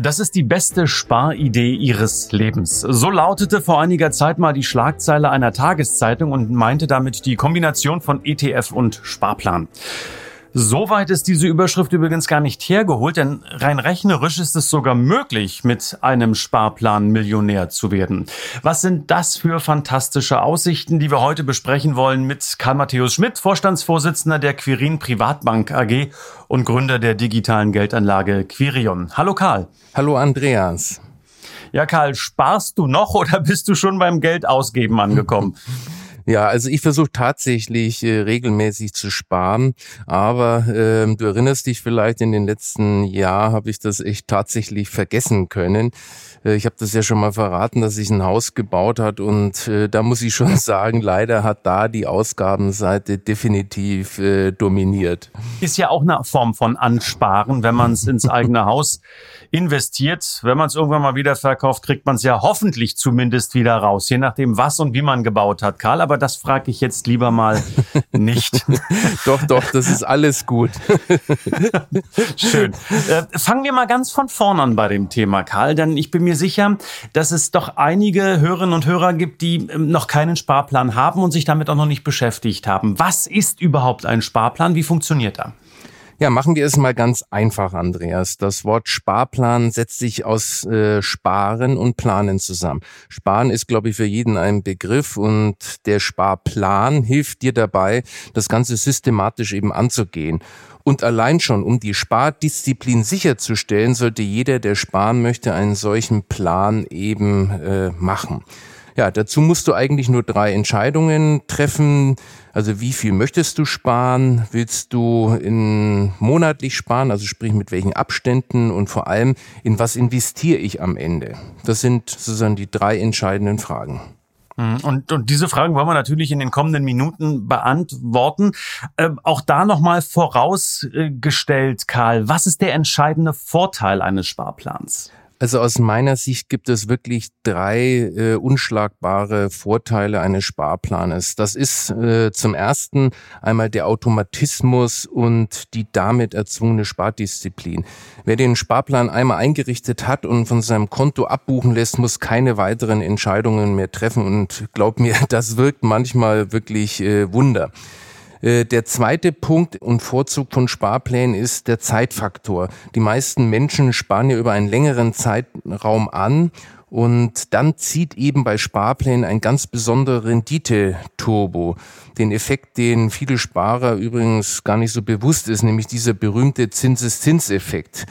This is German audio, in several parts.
Das ist die beste Sparidee Ihres Lebens. So lautete vor einiger Zeit mal die Schlagzeile einer Tageszeitung und meinte damit die Kombination von ETF und Sparplan. Soweit ist diese Überschrift übrigens gar nicht hergeholt, denn rein rechnerisch ist es sogar möglich, mit einem Sparplan Millionär zu werden. Was sind das für fantastische Aussichten, die wir heute besprechen wollen mit Karl Matthäus Schmidt, Vorstandsvorsitzender der Quirin Privatbank AG und Gründer der digitalen Geldanlage Quirion. Hallo Karl. Hallo Andreas. Ja, Karl, sparst du noch oder bist du schon beim Geldausgeben angekommen? Ja, also ich versuche tatsächlich äh, regelmäßig zu sparen, aber äh, du erinnerst dich vielleicht, in den letzten Jahren habe ich das echt tatsächlich vergessen können. Äh, ich habe das ja schon mal verraten, dass ich ein Haus gebaut hat und äh, da muss ich schon sagen, leider hat da die Ausgabenseite definitiv äh, dominiert. Ist ja auch eine Form von Ansparen, wenn man es ins eigene Haus investiert. Wenn man es irgendwann mal wieder verkauft, kriegt man es ja hoffentlich zumindest wieder raus, je nachdem, was und wie man gebaut hat, Karl. Aber das frage ich jetzt lieber mal nicht. doch, doch, das ist alles gut. Schön. Äh, fangen wir mal ganz von vorn an bei dem Thema, Karl, denn ich bin mir sicher, dass es doch einige Hörerinnen und Hörer gibt, die ähm, noch keinen Sparplan haben und sich damit auch noch nicht beschäftigt haben. Was ist überhaupt ein Sparplan? Wie funktioniert er? Ja, machen wir es mal ganz einfach, Andreas. Das Wort Sparplan setzt sich aus äh, Sparen und Planen zusammen. Sparen ist, glaube ich, für jeden ein Begriff und der Sparplan hilft dir dabei, das Ganze systematisch eben anzugehen. Und allein schon, um die Spardisziplin sicherzustellen, sollte jeder, der sparen möchte, einen solchen Plan eben äh, machen. Ja, dazu musst du eigentlich nur drei Entscheidungen treffen. Also wie viel möchtest du sparen? Willst du in monatlich sparen? Also sprich mit welchen Abständen und vor allem in was investiere ich am Ende? Das sind sozusagen die drei entscheidenden Fragen. Mhm. Und, und diese Fragen wollen wir natürlich in den kommenden Minuten beantworten. Ähm, auch da nochmal vorausgestellt, Karl, was ist der entscheidende Vorteil eines Sparplans? Also aus meiner Sicht gibt es wirklich drei äh, unschlagbare Vorteile eines Sparplanes. Das ist äh, zum ersten einmal der Automatismus und die damit erzwungene Spardisziplin. Wer den Sparplan einmal eingerichtet hat und von seinem Konto abbuchen lässt, muss keine weiteren Entscheidungen mehr treffen. Und glaub mir, das wirkt manchmal wirklich äh, Wunder. Äh, der zweite Punkt und Vorzug von Sparplänen ist der Zeitfaktor. Die meisten Menschen sparen ja über einen längeren Zeitraum an und dann zieht eben bei Sparplänen ein ganz besonderer Rendite-Turbo. Den Effekt, den viele Sparer übrigens gar nicht so bewusst ist, nämlich dieser berühmte Zinseszinseffekt.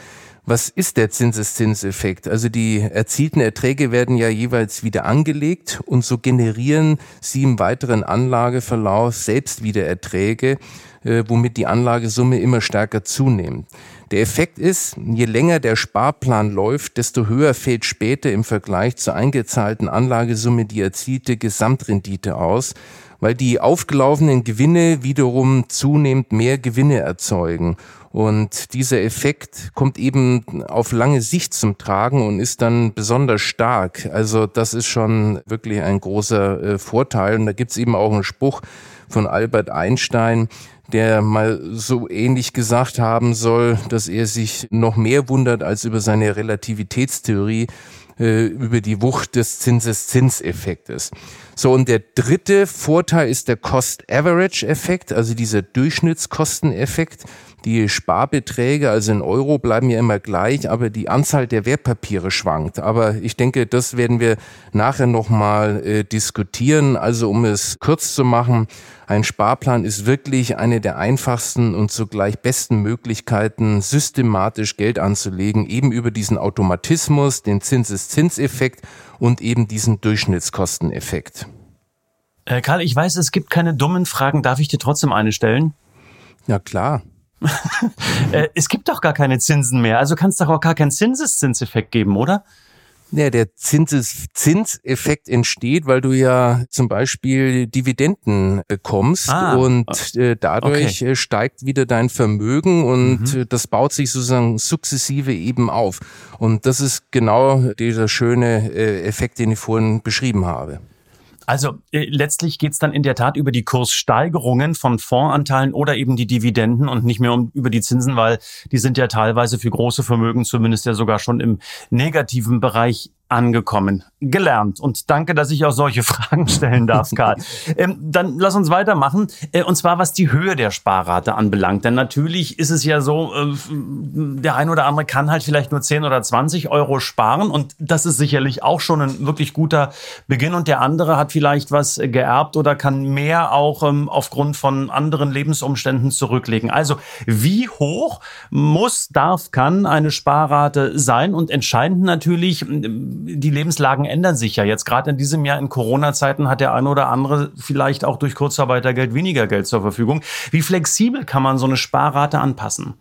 Was ist der Zinseszinseffekt? Also die erzielten Erträge werden ja jeweils wieder angelegt und so generieren sie im weiteren Anlageverlauf selbst wieder Erträge, äh, womit die Anlagesumme immer stärker zunimmt. Der Effekt ist, je länger der Sparplan läuft, desto höher fällt später im Vergleich zur eingezahlten Anlagesumme die erzielte Gesamtrendite aus, weil die aufgelaufenen Gewinne wiederum zunehmend mehr Gewinne erzeugen. Und dieser Effekt kommt eben auf lange Sicht zum Tragen und ist dann besonders stark. Also das ist schon wirklich ein großer äh, Vorteil. Und da gibt's eben auch einen Spruch von Albert Einstein, der mal so ähnlich gesagt haben soll, dass er sich noch mehr wundert als über seine Relativitätstheorie, äh, über die Wucht des Zinseszinseffektes. So, und der dritte Vorteil ist der Cost-Average-Effekt, also dieser Durchschnittskosteneffekt. Die Sparbeträge, also in Euro, bleiben ja immer gleich, aber die Anzahl der Wertpapiere schwankt. Aber ich denke, das werden wir nachher nochmal äh, diskutieren. Also um es kurz zu machen, ein Sparplan ist wirklich eine der einfachsten und zugleich besten Möglichkeiten, systematisch Geld anzulegen, eben über diesen Automatismus, den Zinseszinseffekt und eben diesen Durchschnittskosteneffekt. Äh, Karl, ich weiß, es gibt keine dummen Fragen. Darf ich dir trotzdem eine stellen? Ja, klar. Äh, es gibt doch gar keine Zinsen mehr, also kann es doch auch gar keinen Zinseszinseffekt geben, oder? Ja, der Zinses Zinseffekt entsteht, weil du ja zum Beispiel Dividenden bekommst ah, und äh, dadurch okay. Äh, steigt wieder dein Vermögen und mhm. Das baut sich sozusagen sukzessive eben auf. Und das ist genau dieser schöne äh, Effekt, den ich vorhin beschrieben habe. Also äh, letztlich geht's dann in der Tat über die Kurssteigerungen von Fondsanteilen oder eben die Dividenden und nicht mehr um über die Zinsen, weil die sind ja teilweise für große Vermögen zumindest ja sogar schon im negativen Bereich angekommen, gelernt. Und danke, dass ich auch solche Fragen stellen darf, Karl. ähm, dann lass uns weitermachen. Äh, und zwar, was die Höhe der Sparrate anbelangt. Denn natürlich ist es ja so, äh, der ein oder andere kann halt vielleicht nur 10 oder 20 Euro sparen. Und das ist sicherlich auch schon ein wirklich guter Beginn. Und der andere hat vielleicht was geerbt oder kann mehr auch ähm, aufgrund von anderen Lebensumständen zurücklegen. Also, wie hoch muss, darf, kann eine Sparrate sein? Und entscheidend natürlich, die Lebenslagen ändern sich ja jetzt. Gerade in diesem Jahr in Corona-Zeiten hat der eine oder andere vielleicht auch durch Kurzarbeitergeld weniger Geld zur Verfügung. Wie flexibel kann man so eine Sparrate anpassen?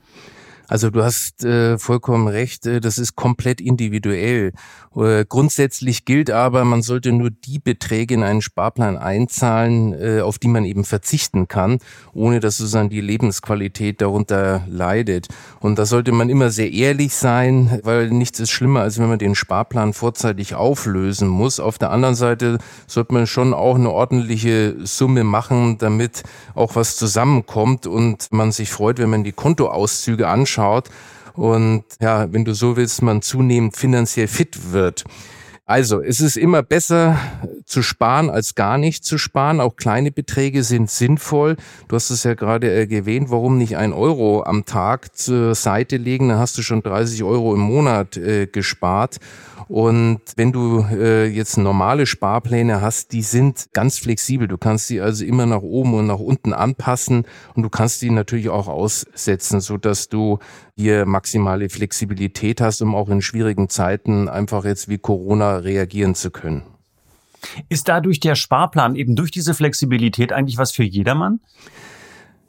Also du hast äh, vollkommen recht, äh, das ist komplett individuell. Äh, grundsätzlich gilt aber, man sollte nur die Beträge in einen Sparplan einzahlen, äh, auf die man eben verzichten kann, ohne dass sozusagen die Lebensqualität darunter leidet. Und da sollte man immer sehr ehrlich sein, weil nichts ist schlimmer, als wenn man den Sparplan vorzeitig auflösen muss. Auf der anderen Seite sollte man schon auch eine ordentliche Summe machen, damit auch was zusammenkommt und man sich freut, wenn man die Kontoauszüge anschaut anschaut und ja, wenn du so willst, man zunehmend finanziell fit wird. Also, es ist immer besser zu sparen als gar nicht zu sparen. Auch kleine Beträge sind sinnvoll. Du hast es ja gerade erwähnt, warum nicht ein Euro am Tag zur Seite legen? Dann hast du schon 30 Euro im Monat äh, gespart. Und wenn du äh, jetzt normale Sparpläne hast, die sind ganz flexibel. Du kannst die also immer nach oben und nach unten anpassen und du kannst die natürlich auch aussetzen, so dass du hier maximale Flexibilität hast, um auch in schwierigen Zeiten einfach jetzt wie Corona reagieren zu können. Ist dadurch der Sparplan eben durch diese Flexibilität eigentlich was für jedermann?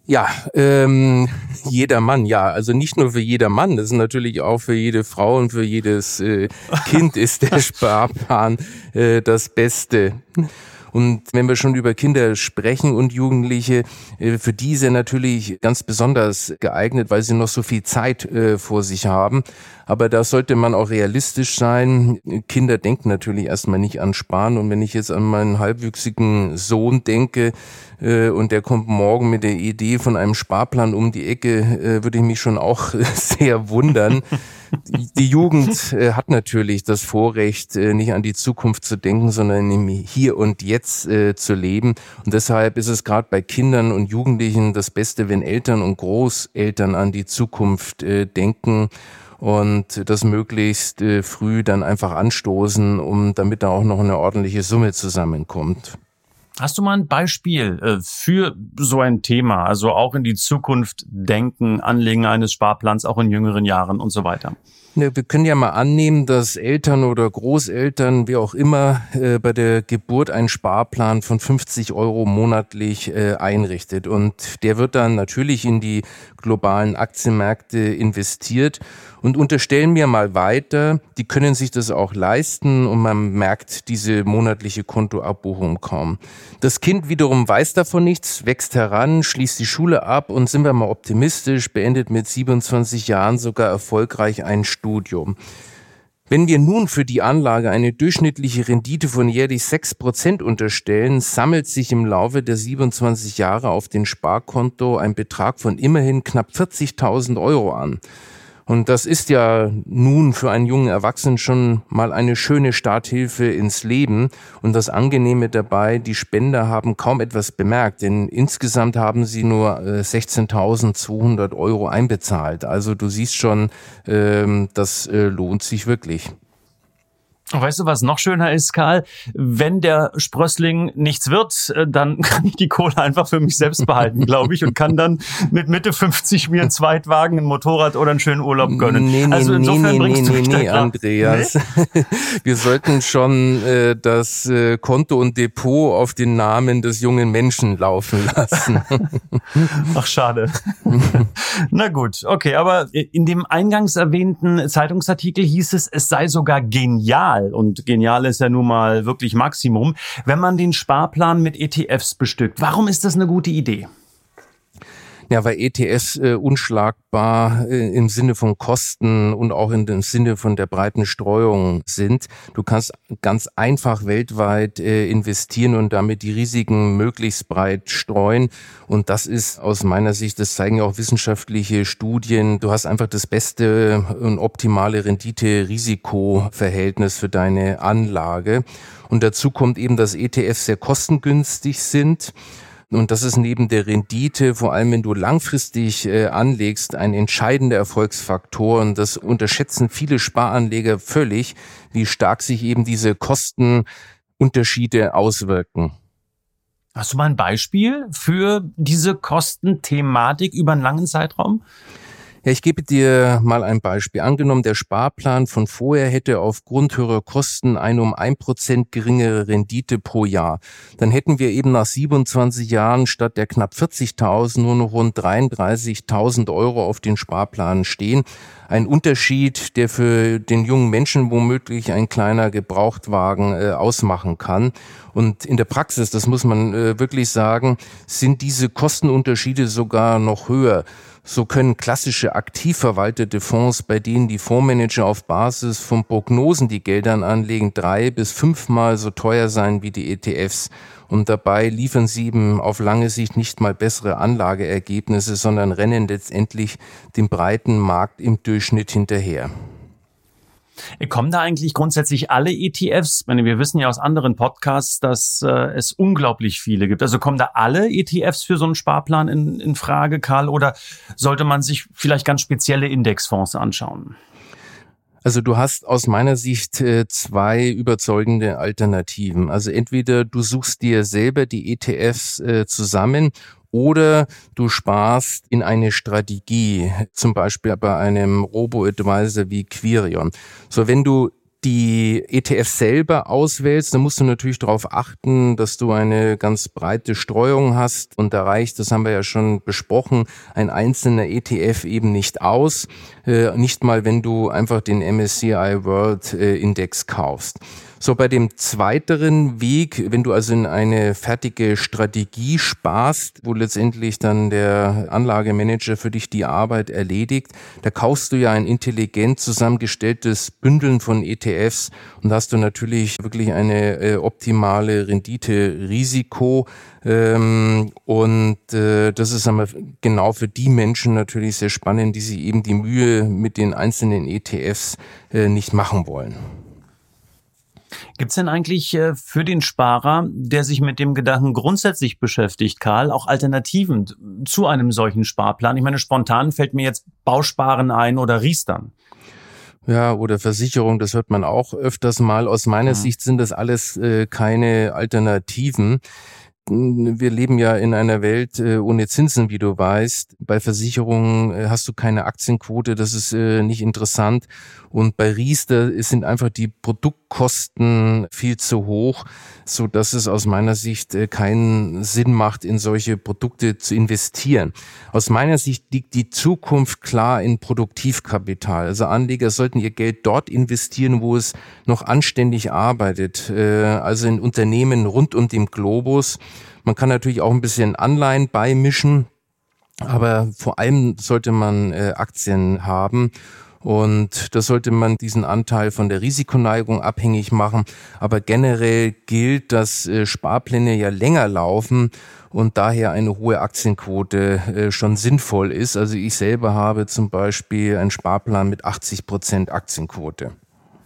Ja, ähm, jeder Mann, ja. Also nicht nur für jeder Mann, das ist natürlich auch für jede Frau und für jedes äh, Kind ist der Sparplan äh, das Beste. Und wenn wir schon über Kinder sprechen und Jugendliche, äh, für diese natürlich ganz besonders geeignet, weil sie noch so viel Zeit äh, vor sich haben. Aber da sollte man auch realistisch sein. Kinder denken natürlich erstmal nicht an Sparen. Und wenn ich jetzt an meinen halbwüchsigen Sohn denke, äh, und der kommt morgen mit der Idee von einem Sparplan um die Ecke, würde ich mich schon auch sehr wundern die Jugend äh, hat natürlich das Vorrecht, äh, nicht an die Zukunft zu denken, sondern im Hier und Jetzt äh, zu leben. Und deshalb ist es gerade bei Kindern und Jugendlichen das Beste, wenn Eltern und Großeltern an die Zukunft äh, denken und das möglichst äh, früh dann einfach anstoßen, um damit da auch noch eine ordentliche Summe zusammenkommt. Hast du mal ein Beispiel äh, für so ein Thema, also auch in die Zukunft denken, Anlegen eines Sparplans, auch in jüngeren Jahren und so weiter? Wir können ja mal annehmen, dass Eltern oder Großeltern, wie auch immer, äh, bei der Geburt einen Sparplan von 50 Euro monatlich äh, einrichtet. Und der wird dann natürlich in die globalen Aktienmärkte investiert und unterstellen mir mal weiter, die können sich das auch leisten und man merkt diese monatliche Kontoabbuchung kaum. Das Kind wiederum weiß davon nichts, wächst heran, schließt die Schule ab und sind wir mal optimistisch, beendet mit 27 Jahren sogar erfolgreich ein Studium. Wenn wir nun für die Anlage eine durchschnittliche Rendite von jährlich 6% unterstellen, sammelt sich im Laufe der 27 Jahre auf den Sparkonto ein Betrag von immerhin knapp 40.000 Euro an. Und das ist ja nun für einen jungen Erwachsenen schon mal eine schöne Starthilfe ins Leben. Und das Angenehme dabei, die Spender haben kaum etwas bemerkt, denn insgesamt haben sie nur 16.200 äh, Euro einbezahlt. Also du siehst schon, ähm, das äh, lohnt sich wirklich. Und weißt du, was noch schöner ist, Karl? Wenn der Sprössling nichts wird, äh, dann kann ich die Kohle einfach für mich selbst behalten, glaube ich, und kann dann mit Mitte 50 mir einen Zweitwagen, ein Motorrad oder einen schönen Urlaub gönnen. Nee, nee, also insofern nee, bringst nee, du nee, nee, Andreas. Nee? Wir sollten schon äh, das äh, Konto und Depot auf den Namen des jungen Menschen laufen lassen. Ach, schade. Na gut, okay, aber in dem eingangs erwähnten Zeitungsartikel hieß es, es sei sogar genial, genial. Und genial ist ja nun mal wirklich Maximum. Wenn man den Sparplan mit ETFs bestückt, warum ist das eine gute Idee? Ja, weil ETFs äh, unschlagbar äh, im Sinne von Kosten und auch in dem Sinne von der breiten Streuung sind. Du kannst ganz einfach weltweit äh, investieren und damit die Risiken möglichst breit streuen. Und das ist aus meiner Sicht, das zeigen ja auch wissenschaftliche Studien, du hast einfach das beste und optimale Rendite-Risiko-Verhältnis für deine Anlage. Und dazu kommt eben, dass ETFs sehr kostengünstig sind. Und das ist neben der Rendite, vor allem wenn du langfristig äh, anlegst, ein entscheidender Erfolgsfaktor. Und das unterschätzen viele Sparanleger völlig, wie stark sich eben diese Kostenunterschiede auswirken. Hast du mal ein Beispiel für diese Kostenthematik über einen langen Zeitraum? Ja, ich gebe dir mal ein Beispiel. Angenommen, der Sparplan von vorher hätte aufgrund höherer Kosten eine um ein Prozent geringere Rendite pro Jahr. Dann hätten wir eben nach 27 Jahren statt der knapp 40.000 nur noch rund 33.000 Euro auf den Sparplan stehen. Ein Unterschied, der für den jungen Menschen womöglich ein kleiner Gebrauchtwagen äh, ausmachen kann. Und in der Praxis, das muss man äh, wirklich sagen, sind diese Kostenunterschiede sogar noch höher. So können klassische aktiv verwaltete Fonds, bei denen die Fondsmanager auf Basis von Prognosen die Geldern anlegen, drei bis fünfmal so teuer sein wie die ETFs. Und dabei liefern sie eben auf lange Sicht nicht mal bessere Anlageergebnisse, sondern rennen letztendlich dem breiten Markt im Durchschnitt hinterher. Kommen da eigentlich grundsätzlich alle ETFs? Ich meine, wir wissen ja aus anderen Podcasts, dass äh, es unglaublich viele gibt. Also kommen da alle ETFs für so einen Sparplan in, in Frage, Karl? Oder sollte man sich vielleicht ganz spezielle Indexfonds anschauen? Also du hast aus meiner Sicht äh, zwei überzeugende Alternativen. Also entweder du suchst dir selber die ETFs äh, zusammen oder du sparst in eine Strategie, zum Beispiel bei einem Robo-Advisor wie Quirion. So, wenn du die ETF selber auswählst, dann musst du natürlich darauf achten, dass du eine ganz breite Streuung hast. Und da reicht, das haben wir ja schon besprochen, ein einzelner ETF eben nicht aus. Äh, nicht mal, wenn du einfach den MSCI World äh, Index kaufst. So bei dem zweiteren Weg, wenn du also in eine fertige Strategie sparst, wo letztendlich dann der Anlagemanager für dich die Arbeit erledigt, da kaufst du ja ein intelligent zusammengestelltes Bündeln von ETFs und hast du natürlich wirklich eine äh, optimale Rendite-Risiko. Ähm, und äh, das ist einmal genau für die Menschen natürlich sehr spannend, die sich eben die Mühe mit den einzelnen ETFs äh, nicht machen wollen. Gibt es denn eigentlich äh, für den Sparer, der sich mit dem Gedanken grundsätzlich beschäftigt, Karl, auch Alternativen zu einem solchen Sparplan? Ich meine, spontan fällt mir jetzt Bausparen ein oder Riestern. Ja, oder Versicherung, das hört man auch öfters mal. Aus meiner mhm. Sicht sind das alles äh, keine Alternativen wir leben ja in einer Welt äh, ohne Zinsen, wie du weißt. Bei Versicherungen äh, hast du keine Aktienquote, das ist nicht interessant. Und bei Riester sind einfach die Produktkosten viel zu hoch, so dass es aus meiner Sicht keinen Sinn macht, in solche Produkte zu investieren. Aus meiner Sicht liegt die Zukunft klar in Produktivkapital. Also Anleger sollten ihr Geld dort investieren, wo es noch anständig arbeitet. Also in Unternehmen rund um den Globus. Man kann natürlich auch ein bisschen Anleihen beimischen, aber vor allem sollte man äh, Aktien haben. Und da sollte man diesen Anteil von der Risikoneigung abhängig machen. Aber generell gilt, dass äh, Sparpläne ja länger laufen und daher eine hohe Aktienquote äh, schon sinnvoll ist. Also ich selber habe zum Beispiel einen Sparplan mit 80 Prozent Aktienquote.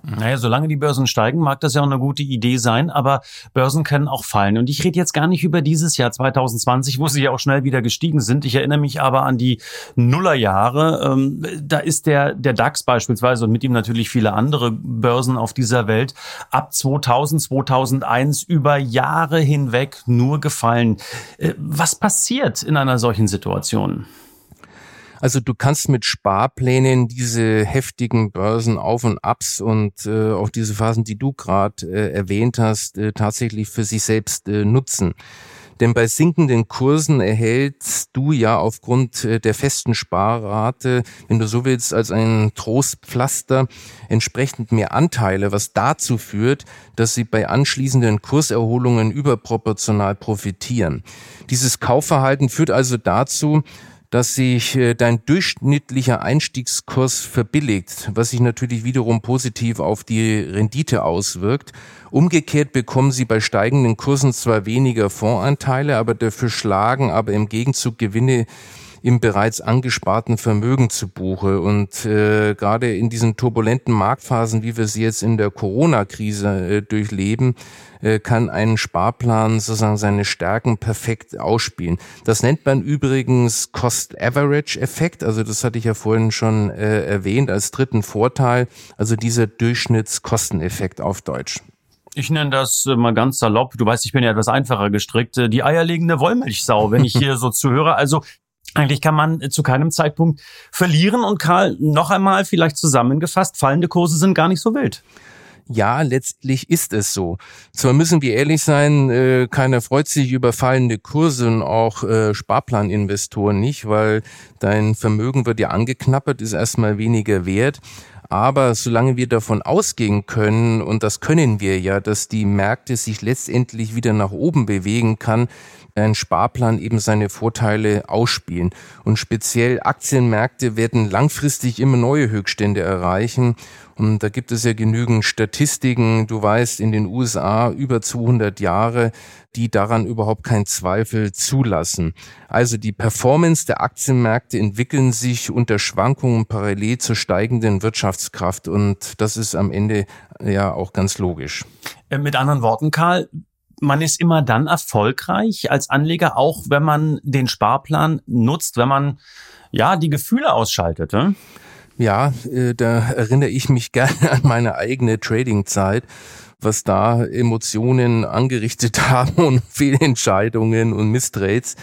Naja, solange die Börsen steigen, mag das ja auch eine gute Idee sein, aber Börsen können auch fallen. Und ich rede jetzt gar nicht über dieses Jahr 2020, wo sie ja auch schnell wieder gestiegen sind. Ich erinnere mich aber an die Nullerjahre. Ähm, da ist der, der DAX beispielsweise und mit ihm natürlich viele andere Börsen auf dieser Welt ab 2000, 2001 über Jahre hinweg nur gefallen. Äh, was passiert in einer solchen Situation? Also du kannst mit Sparplänen diese heftigen Börsen auf und abs und äh, auch diese Phasen, die du gerade äh, erwähnt hast, äh, tatsächlich für sich selbst äh, nutzen. Denn bei sinkenden Kursen erhältst du ja aufgrund äh, der festen Sparrate, wenn du so willst, als ein Trostpflaster entsprechend mehr Anteile, was dazu führt, dass sie bei anschließenden Kurserholungen überproportional profitieren. Dieses Kaufverhalten führt also dazu, dass sich äh, dein durchschnittlicher Einstiegskurs verbilligt, was sich natürlich wiederum positiv auf die Rendite auswirkt. Umgekehrt bekommen sie bei steigenden Kursen zwar weniger Fondsanteile, aber dafür schlagen aber im Gegenzug Gewinne im bereits angesparten Vermögen zu Buche. Und äh, gerade in diesen turbulenten Marktphasen, wie wir sie jetzt in der Corona-Krise äh, durchleben, äh, kann ein Sparplan sozusagen seine Stärken perfekt ausspielen. Das nennt man übrigens Cost-Average-Effekt. Also das hatte ich ja vorhin schon äh, erwähnt als dritten Vorteil. Also dieser Durchschnittskosteneffekt auf Deutsch. Ich nenne das äh, mal ganz salopp. Du weißt, ich bin ja etwas einfacher gestrickt. Äh, die eierlegende Wollmilchsau, wenn ich hier so zuhöre. Also eigentlich kann man äh, zu keinem Zeitpunkt verlieren. Und Karl, noch einmal vielleicht zusammengefasst, fallende Kurse sind gar nicht so wild. Ja, letztlich ist es so. Zwar müssen wir ehrlich sein, äh, keiner freut sich über fallende Kurse und auch äh, Sparplaninvestoren nicht, weil dein Vermögen wird ja angeknappert, ist erstmal weniger wert. Aber solange wir davon ausgehen können, und das können wir ja, dass die Märkte sich letztendlich wieder nach oben bewegen kann, ein Sparplan eben seine Vorteile ausspielen. Und speziell Aktienmärkte werden langfristig immer neue Höchststände erreichen. Und da gibt es ja genügend Statistiken. Du weißt, in den USA über 200 Jahre, die daran überhaupt keinen Zweifel zulassen. Also die Performance der Aktienmärkte entwickeln sich unter Schwankungen parallel zur steigenden Wirtschaftskraft. Und das ist am Ende ja auch ganz logisch. Äh, mit anderen Worten, Karl, man ist immer dann erfolgreich als Anleger, auch wenn man den Sparplan nutzt, wenn man ja die Gefühle ausschaltet. Ne? Ja, äh, da erinnere ich mich gerne an meine eigene Trading-Zeit, was da Emotionen angerichtet haben und Fehlentscheidungen und Misstrades.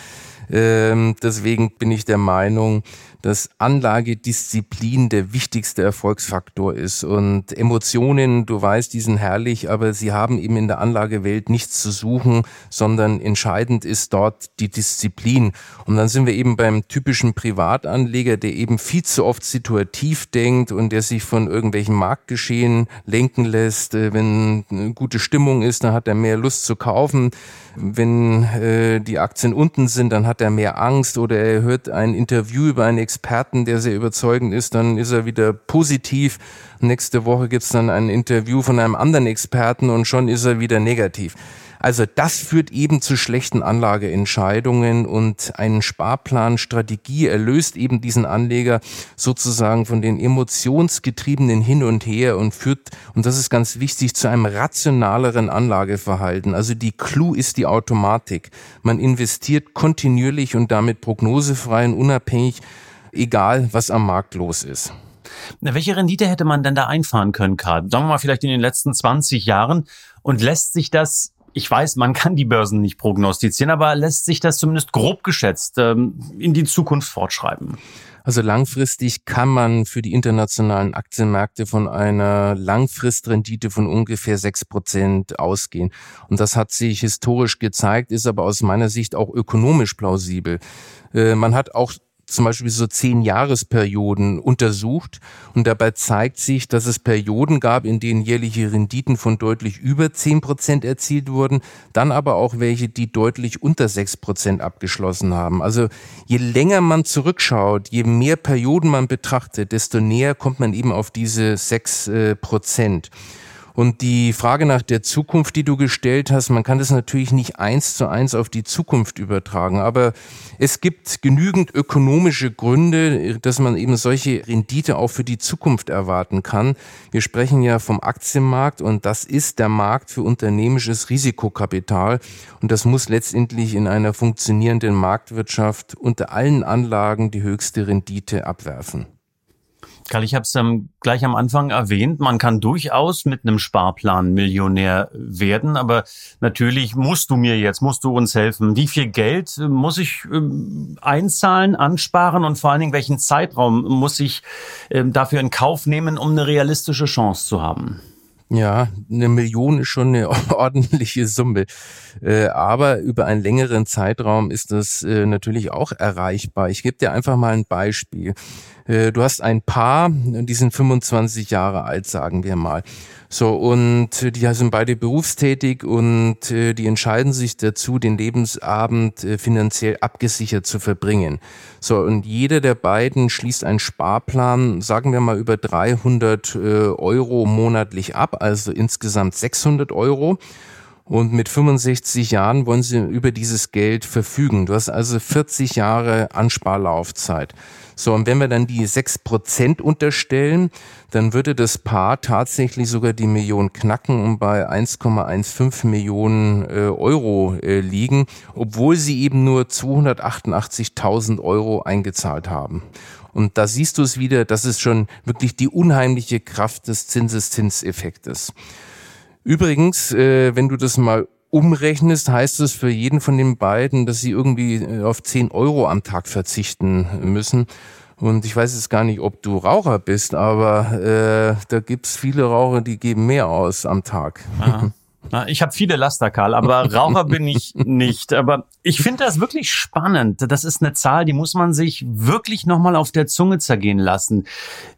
Ähm, deswegen bin ich der Meinung, dass Anlagedisziplin der wichtigste Erfolgsfaktor ist. Und Emotionen, du weißt, die sind herrlich, aber sie haben eben in der Anlagewelt nichts zu suchen, sondern entscheidend ist dort die Disziplin. Und dann sind wir eben beim typischen Privatanleger, der eben viel zu oft situativ denkt und der sich von irgendwelchen Marktgeschehen lenken lässt. Äh, wenn eine gute Stimmung ist, dann hat er mehr Lust zu kaufen. Wenn äh, die Aktien unten sind, dann hat er mehr Angst oder er hört ein Interview über einen Experten, der sehr überzeugend ist, dann ist er wieder positiv. Nächste Woche gibt's dann ein Interview von einem anderen Experten und schon ist er wieder negativ. Also das führt eben zu schlechten Anlageentscheidungen und ein Sparplan erlöst eben diesen Anleger sozusagen von den emotionsgetriebenen hin und her und führt, und das ist ganz wichtig, zu einem rationaleren Anlageverhalten. Also die Clou ist die Automatik. Man investiert kontinuierlich und damit prognosefrei und unabhängig, egal was am Markt los ist. Welche Rendite hätte man denn da einfahren können, Karl? Sagen wir mal vielleicht in den letzten 20 Jahren. Und lässt sich das ich weiß, man kann die Börsen nicht prognostizieren, aber lässt sich das zumindest grob geschätzt ähm, in die Zukunft fortschreiben? Also langfristig kann man für die internationalen Aktienmärkte von einer Langfristrendite von ungefähr sechs Prozent ausgehen. Und das hat sich historisch gezeigt, ist aber aus meiner Sicht auch ökonomisch plausibel. Äh, man hat auch zum Beispiel so zehn Jahresperioden untersucht und dabei zeigt sich, dass es Perioden gab, in denen jährliche Renditen von deutlich über zehn Prozent erzielt wurden, dann aber auch welche, die deutlich unter sechs Prozent abgeschlossen haben. Also je länger man zurückschaut, je mehr Perioden man betrachtet, desto näher kommt man eben auf diese sechs äh, Prozent. Und die Frage nach der Zukunft, die du gestellt hast, man kann das natürlich nicht eins zu eins auf die Zukunft übertragen, aber es gibt genügend ökonomische Gründe, dass man eben solche Rendite auch für die Zukunft erwarten kann. Wir sprechen ja vom Aktienmarkt und das ist der Markt für unternehmisches Risikokapital und das muss letztendlich in einer funktionierenden Marktwirtschaft unter allen Anlagen die höchste Rendite abwerfen. Karl, ich habe es ähm, gleich am Anfang erwähnt, man kann durchaus mit einem Sparplan Millionär werden, aber natürlich musst du mir jetzt, musst du uns helfen. Wie viel Geld muss ich ähm, einzahlen, ansparen und vor allen Dingen welchen Zeitraum muss ich ähm, dafür in Kauf nehmen, um eine realistische Chance zu haben? Ja, eine Million ist schon eine ordentliche Summe. Äh, aber über einen längeren Zeitraum ist das äh, natürlich auch erreichbar. Ich gebe dir einfach mal ein Beispiel. Äh, du hast ein Paar, die sind 25 Jahre alt, sagen wir mal. So, und die sind beide berufstätig und äh, die entscheiden sich dazu, den Lebensabend äh, finanziell abgesichert zu verbringen. So, und jeder der beiden schließt einen Sparplan, sagen wir mal, über 300 Euro monatlich ab, also insgesamt 600 Euro. Und mit 65 Jahren wollen sie über dieses Geld verfügen. Du hast also 40 Jahre Ansparlaufzeit. So, und wenn wir dann die 6% unterstellen, dann würde das Paar tatsächlich sogar die Million knacken und bei 1,15 Millionen äh, Euro äh, liegen, obwohl sie eben nur 288.000 Euro eingezahlt haben. Und da siehst du es wieder, das ist schon wirklich die unheimliche Kraft des Zinseszinseffektes. Übrigens, äh, wenn du das mal umrechnest, heißt es für jeden von den beiden, dass sie irgendwie äh, auf 10 Euro am Tag verzichten müssen. Und ich weiß jetzt gar nicht, ob du Raucher bist, aber äh, da gibt's viele Raucher, die geben mehr aus am Tag. Aha. Na, ich habe viele Laster, Karl, aber Raucher bin ich nicht. Aber ich finde das wirklich spannend. Das ist eine Zahl, die muss man sich wirklich nochmal auf der Zunge zergehen lassen.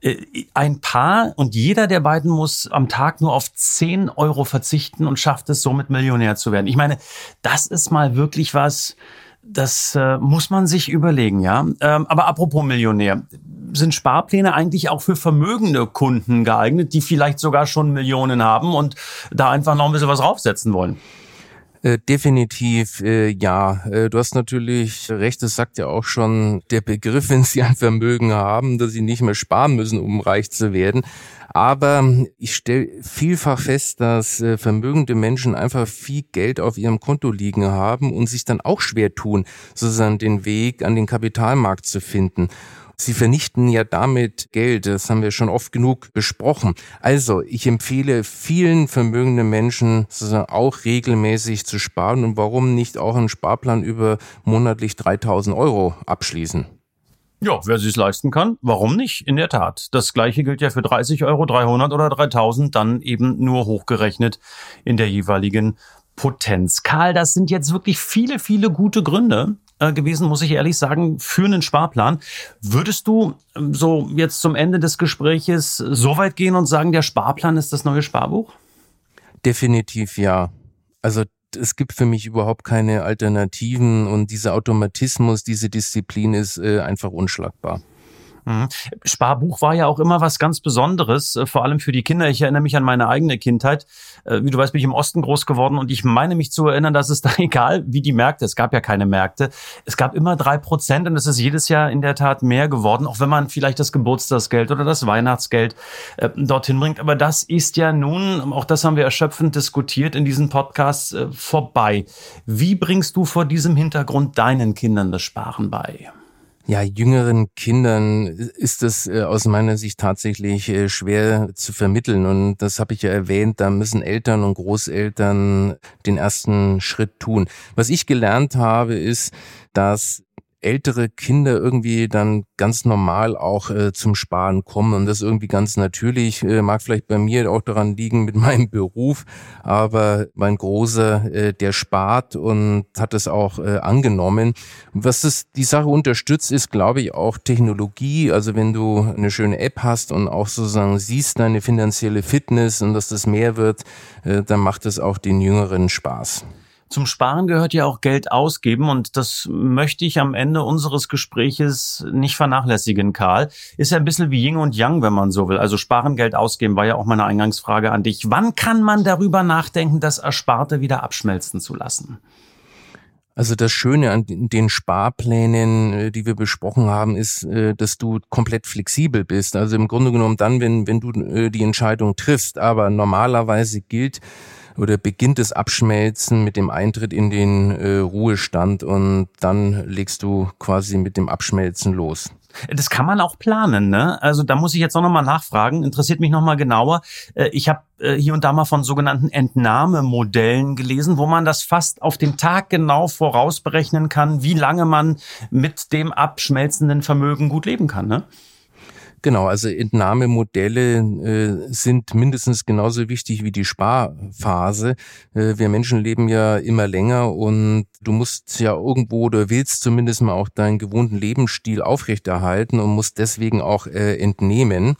Äh, ein Paar und jeder der beiden muss am Tag nur auf 10 Euro verzichten und schafft es somit Millionär zu werden. Ich meine, das ist mal wirklich was, das äh, muss man sich überlegen, ja. Ähm, aber apropos Millionär, sind Sparpläne eigentlich auch für vermögende Kunden geeignet, die vielleicht sogar schon Millionen haben und da einfach noch ein bisschen was draufsetzen wollen? Äh, definitiv äh, ja. Äh, du hast natürlich recht, das sagt ja auch schon der Begriff, wenn sie ein Vermögen haben, dass sie nicht mehr sparen müssen, um reich zu werden. Aber ich stelle vielfach fest, dass äh, vermögende Menschen einfach viel Geld auf ihrem Konto liegen haben und sich dann auch schwer tun, sozusagen den Weg an den Kapitalmarkt zu finden. Sie vernichten ja damit Geld, das haben wir schon oft genug besprochen. Also, ich empfehle vielen vermögenden Menschen auch regelmäßig zu sparen und warum nicht auch einen Sparplan über monatlich 3000 Euro abschließen. Ja, wer sich leisten kann, warum nicht? In der Tat. Das gleiche gilt ja für 30 Euro, 300 oder 3000, dann eben nur hochgerechnet in der jeweiligen Potenz. Karl, das sind jetzt wirklich viele, viele gute Gründe gewesen, muss ich ehrlich sagen, für einen Sparplan. Würdest du ähm, so jetzt zum Ende des Gespräches so weit gehen und sagen, der Sparplan ist das neue Sparbuch? Definitiv ja. Also es gibt für mich überhaupt keine Alternativen und dieser Automatismus, diese Disziplin ist äh, einfach unschlagbar. Mhm. Sparbuch war ja auch immer was ganz Besonderes, äh, vor allem für die Kinder. Ich erinnere mich an meine eigene Kindheit. Äh, wie du weißt, bin ich im Osten groß geworden und ich meine mich zu erinnern, dass es da egal wie die Märkte, es gab ja keine Märkte, es gab immer drei Prozent und es ist jedes Jahr in der Tat mehr geworden, auch wenn man vielleicht das Geburtstagsgeld oder das Weihnachtsgeld äh, dorthin bringt. Aber das ist ja nun, auch das haben wir erschöpfend diskutiert in diesem Podcast, äh, vorbei. Wie bringst du vor diesem Hintergrund deinen Kindern das Sparen bei? Ja, jüngeren Kindern ist es äh, aus meiner Sicht tatsächlich äh, schwer zu vermitteln. Und das habe ich ja erwähnt, da müssen Eltern und Großeltern den ersten Schritt tun. Was ich gelernt habe, ist, dass ältere Kinder irgendwie dann ganz normal auch äh, zum Sparen kommen und das irgendwie ganz natürlich. Äh, mag vielleicht bei mir auch daran liegen mit meinem Beruf, aber mein Großer, äh, der spart und hat es auch äh, angenommen. Was das, die Sache unterstützt, ist, glaube ich, auch Technologie. Also wenn du eine schöne App hast und auch sozusagen siehst deine finanzielle Fitness und dass das mehr wird, äh, dann macht es auch den Jüngeren Spaß. Zum Sparen gehört ja auch Geld ausgeben und das möchte ich am Ende unseres Gespräches nicht vernachlässigen, Karl. Ist ja ein bisschen wie Ying und Yang, wenn man so will. Also Sparen, Geld ausgeben war ja auch meine Eingangsfrage an dich. Wann kann man darüber nachdenken, das Ersparte wieder abschmelzen zu lassen? Also das Schöne an den Sparplänen, äh, die wir besprochen haben, ist, äh, dass du komplett flexibel bist. Also im Grunde genommen dann, wenn, wenn du äh, die Entscheidung triffst. Aber normalerweise gilt, oder beginnt das Abschmelzen mit dem Eintritt in den äh, Ruhestand und dann legst du quasi mit dem Abschmelzen los. Das kann man auch planen, ne? Also da muss ich jetzt auch nochmal nachfragen, interessiert mich nochmal genauer. Äh, ich habe äh, hier und da mal von sogenannten Entnahmemodellen gelesen, wo man das fast auf den Tag genau vorausberechnen kann, wie lange man mit dem abschmelzenden Vermögen gut leben kann, ne? Genau, also Entnahmemodelle äh, sind mindestens genauso wichtig wie die Sparphase. Äh, wir Menschen leben ja immer länger und du musst ja irgendwo oder willst zumindest mal auch deinen gewohnten Lebensstil aufrechterhalten und musst deswegen auch äh, entnehmen.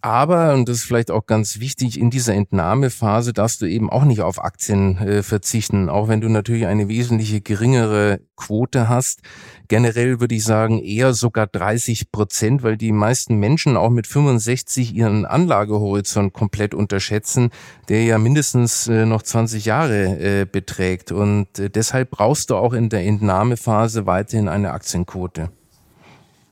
Aber, und das ist vielleicht auch ganz wichtig, in dieser Entnahmephase darfst du eben auch nicht auf Aktien äh, verzichten, auch wenn du natürlich eine wesentliche geringere Quote hast. Generell würde ich sagen eher sogar 30 Prozent, weil die meisten Menschen auch mit 65 ihren Anlagehorizont komplett unterschätzen, der ja mindestens äh, noch 20 Jahre äh, beträgt. Und äh, deshalb brauchst du auch in der Entnahmephase weiterhin eine Aktienquote.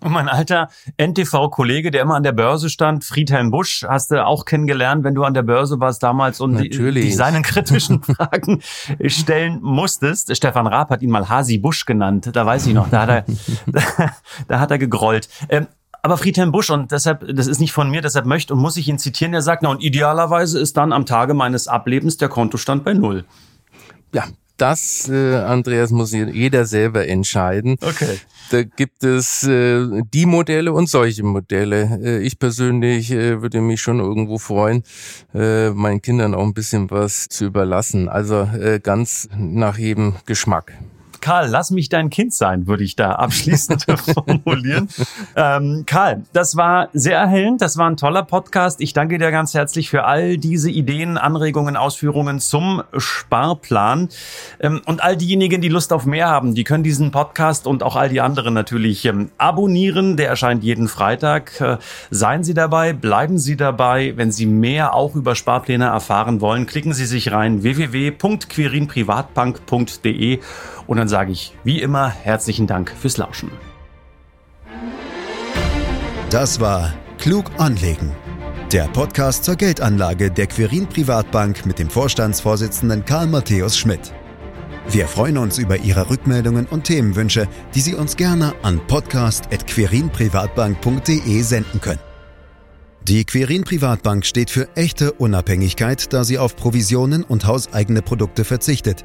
Und mein alter NTV-Kollege, der immer an der Börse stand, Friedhelm Busch, hast du auch kennengelernt, wenn du an der Börse warst damals und dich seinen kritischen Fragen stellen musstest. Stefan Raab hat ihn mal Hasi Busch genannt. Da weiß ich noch, da hat er, da, da hat er gegrollt. Ähm, aber Friedhelm Busch, und deshalb, das ist nicht von mir, deshalb möchte und muss ich ihn zitieren, er sagt, na und idealerweise ist dann am Tage meines Ablebens der Kontostand bei Null. Ja, das, äh, Andreas, muss jeder selber entscheiden. Okay. Da gibt es äh, die Modelle und solche Modelle. Äh, ich persönlich äh, würde mich schon irgendwo freuen, äh, meinen Kindern auch ein bisschen was zu überlassen. Also äh, ganz nach jedem Geschmack. Karl, lass mich dein Kind sein, würde ich da abschließend formulieren. Ähm, Karl, das war sehr erhellend, das war ein toller Podcast. Ich danke dir ganz herzlich für all diese Ideen, Anregungen, Ausführungen zum Sparplan. Ähm, und all diejenigen, die Lust auf mehr haben, die können diesen Podcast und auch all die anderen natürlich ähm, abonnieren. Der erscheint jeden Freitag. Äh, seien Sie dabei, bleiben Sie dabei. Wenn Sie mehr auch über Sparpläne erfahren wollen, klicken Sie sich rein www.quirinprivatbank.de und dann sage ich wie immer herzlichen Dank fürs Lauschen. Das war Klug anlegen. Der Podcast zur Geldanlage der Quirin Privatbank mit dem Vorstandsvorsitzenden Karl Matthäus Schmidt. Wir freuen uns über Ihre Rückmeldungen und Themenwünsche, die Sie uns gerne an podcast.quirinprivatbank.de senden können. Die Quirin Privatbank steht für echte Unabhängigkeit, da sie auf Provisionen und hauseigene Produkte verzichtet